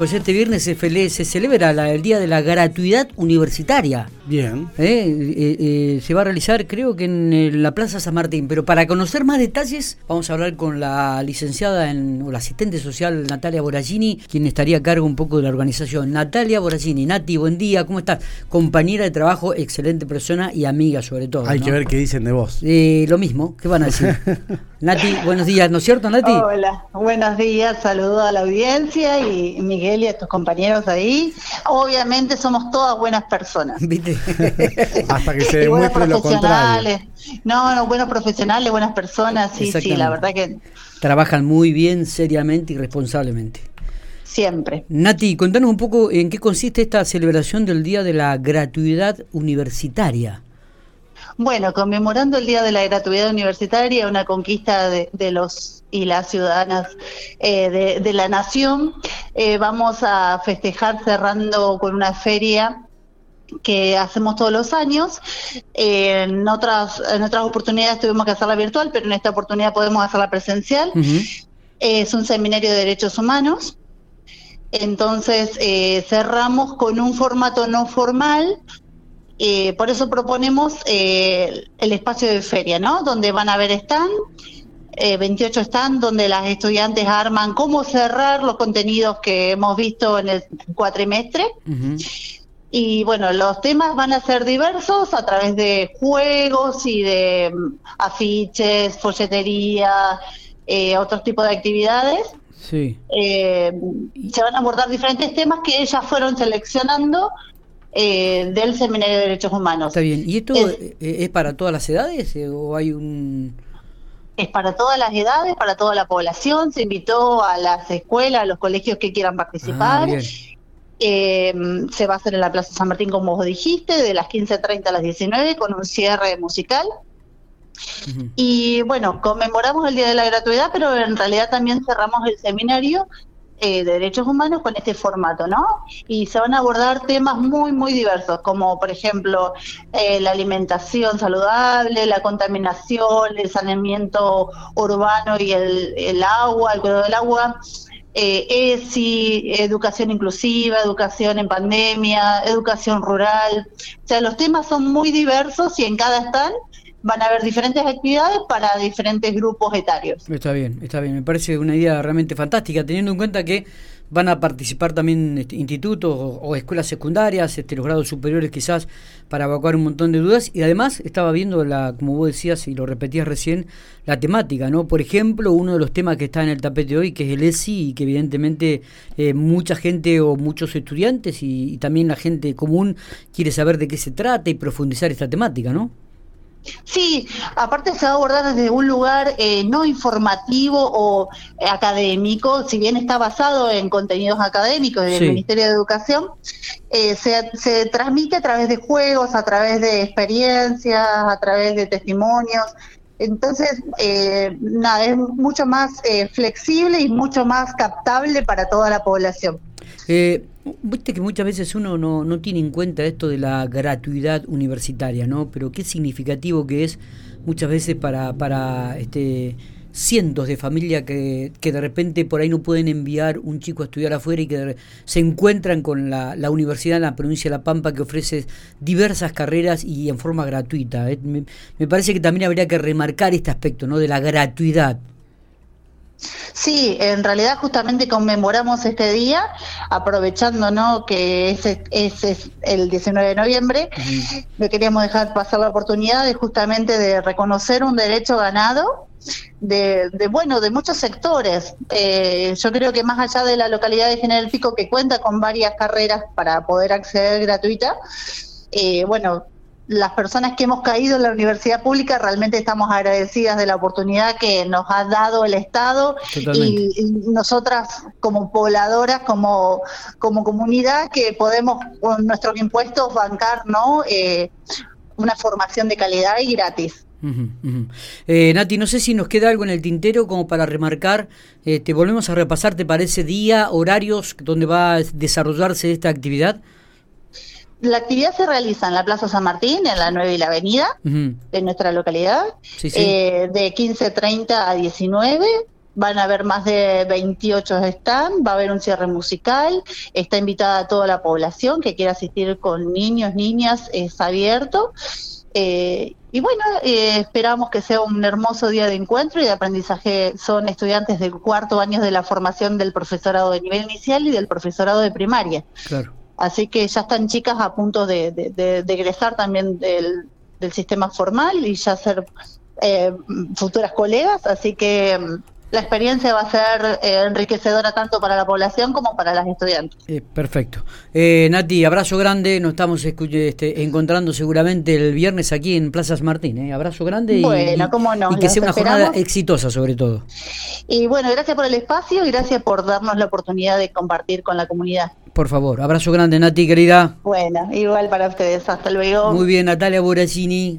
Pues este viernes se, se celebra el Día de la Gratuidad Universitaria. Bien. ¿Eh? Eh, eh, se va a realizar creo que en la Plaza San Martín, pero para conocer más detalles vamos a hablar con la licenciada en, o la asistente social Natalia Boragini, quien estaría a cargo un poco de la organización. Natalia Boragini, Nati, buen día, ¿cómo estás? Compañera de trabajo, excelente persona y amiga sobre todo. Hay que ver qué dicen de vos. lo mismo, ¿qué van a decir? Nati, buenos días, ¿no es cierto Nati? Hola, buenos días, saludo a la audiencia y Miguel y a tus compañeros ahí. Obviamente somos todas buenas personas. Hasta que se demuestre lo contrario. No, no, buenos profesionales, buenas personas, sí, sí, la verdad que... Trabajan muy bien, seriamente y responsablemente. Siempre. Nati, contanos un poco en qué consiste esta celebración del Día de la Gratuidad Universitaria. Bueno, conmemorando el Día de la Gratuidad Universitaria, una conquista de, los y las ciudadanas eh, de, la nación, eh, vamos a festejar cerrando con una feria que hacemos todos los años. en, otras, en otras oportunidades tuvimos que hacerla virtual, pero en esta oportunidad podemos hacerla presencial. Es un seminario de derechos humanos. Entonces eh, cerramos con un formato no formal eh, por eso proponemos eh, el espacio de feria, ¿no? Donde van a haber stand, 28 stand, donde las estudiantes arman cómo cerrar los contenidos que hemos visto en el cuatrimestre. Y bueno, los temas van a ser diversos a través de juegos y de mm, afiches, folletería, eh, otros tipos de actividades. Sí. se van a abordar diferentes temas que ellas fueron seleccionando eh, del Seminario de Derechos Humanos. Está bien. ¿Y esto es, para todas las edades eh, o hay un...? Es para todas las edades, para toda la población. Se invitó a las escuelas, a los colegios que quieran participar. Ah, eh, se va a hacer en la Plaza San Martín, como vos dijiste, de las 15.30 a las 19, con un cierre musical. Y bueno, conmemoramos el Día de la Gratuidad, pero en realidad también cerramos el seminario eh, de derechos humanos con este formato, ¿no? Y se van a abordar temas muy, muy diversos, como por ejemplo eh, la alimentación saludable, la contaminación, el saneamiento urbano y el, agua, el cuidado del agua. Eh, ESI, educación inclusiva, educación en pandemia, educación rural. O sea, los temas son muy diversos y en cada stand van a haber diferentes actividades para diferentes grupos etarios. Está bien, está bien. Me parece una idea realmente fantástica, teniendo en cuenta que van a participar también este, institutos o, escuelas secundarias, este, los grados superiores quizás, para evacuar un montón de dudas. Y además estaba viendo, la, como vos decías y lo repetías recién, la temática, ¿no? Por ejemplo, uno de los temas que está en el tapete hoy, que es el ESI, y que evidentemente eh, mucha gente o muchos estudiantes y también la gente común quiere saber de qué se trata y profundizar esta temática, ¿no? Sí, aparte se va a abordar desde un lugar eh, no informativo o académico, si bien está basado en contenidos académicos del Ministerio de Educación, eh, se, transmite a través de juegos, a través de experiencias, a través de testimonios. Entonces, eh, nada, es mucho más flexible y mucho más captable para toda la población. Eh, Viste que muchas veces uno no, no tiene en cuenta esto de la gratuidad universitaria, ¿no? Pero qué significativo que es muchas veces para, para este, cientos de familias que, que de repente por ahí no pueden enviar un chico a estudiar afuera y que se encuentran con la, la universidad en la provincia de La Pampa que ofrece diversas carreras y en forma gratuita. ¿eh? Me, me parece que también habría que remarcar este aspecto, ¿no? De la gratuidad. Sí, en realidad justamente conmemoramos este día, aprovechando ¿no? que ese, es el 19 de noviembre, le queríamos dejar pasar la oportunidad de justamente de reconocer un derecho ganado de, bueno de muchos sectores. Eh, yo creo que más allá de la localidad de General Pico que cuenta con varias carreras para poder acceder gratuita, eh, bueno, las personas que hemos caído en la universidad pública realmente estamos agradecidas de la oportunidad que nos ha dado el Estado y, nosotras como pobladoras, como, como comunidad, que podemos con nuestros impuestos bancar ¿no? Eh, una formación de calidad y gratis. Eh, Nati, no sé si nos queda algo en el tintero como para remarcar. Eh, te volvemos a repasar, ¿te parece día, horarios donde va a desarrollarse esta actividad? La actividad se realiza en la Plaza San Martín, en la 9 y la Avenida de nuestra localidad, Eh, de 15.30 a 19. van a haber más de 28 stands, va a haber un cierre musical, está invitada toda la población que quiera asistir con niños, niñas, es abierto. Eh, y bueno, eh, esperamos que sea un hermoso día de encuentro y de aprendizaje. Son estudiantes del cuarto año de la formación del profesorado de nivel inicial y del profesorado de primaria. Claro. Así que ya están chicas a punto de, de, egresar también del, del, sistema formal y ya ser eh, futuras colegas. Así que mm, la experiencia va a ser eh, enriquecedora tanto para la población como para las estudiantes. Eh, perfecto. Eh, Nati, abrazo grande, nos estamos este, encontrando seguramente el viernes aquí en Plazas Martín. ¿eh? Abrazo grande y, bueno, cómo no, y que sea una jornada exitosa sobre todo. Y bueno, gracias por el espacio y gracias por darnos la oportunidad de compartir con la comunidad. Por favor, abrazo grande Nati, querida. Bueno, igual para ustedes, hasta luego. Muy bien, Natalia Boracini.